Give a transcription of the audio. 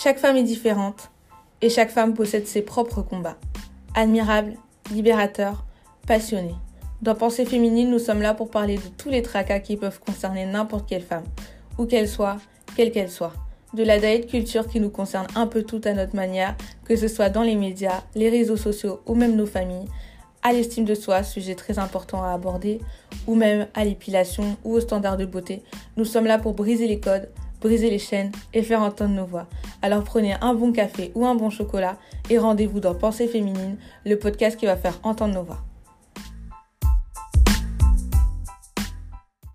Chaque femme est différente et chaque femme possède ses propres combats. Admirable, libérateur, passionné. Dans Pensée féminine, nous sommes là pour parler de tous les tracas qui peuvent concerner n'importe quelle femme, où qu'elle soit, quelle qu'elle soit. De la diet culture qui nous concerne un peu toutes à notre manière, que ce soit dans les médias, les réseaux sociaux ou même nos familles, à l'estime de soi, sujet très important à aborder, ou même à l'épilation ou aux standards de beauté. Nous sommes là pour briser les codes, briser les chaînes et faire entendre nos voix. Alors prenez un bon café ou un bon chocolat et rendez-vous dans Pensée féminine, le podcast qui va faire entendre nos voix.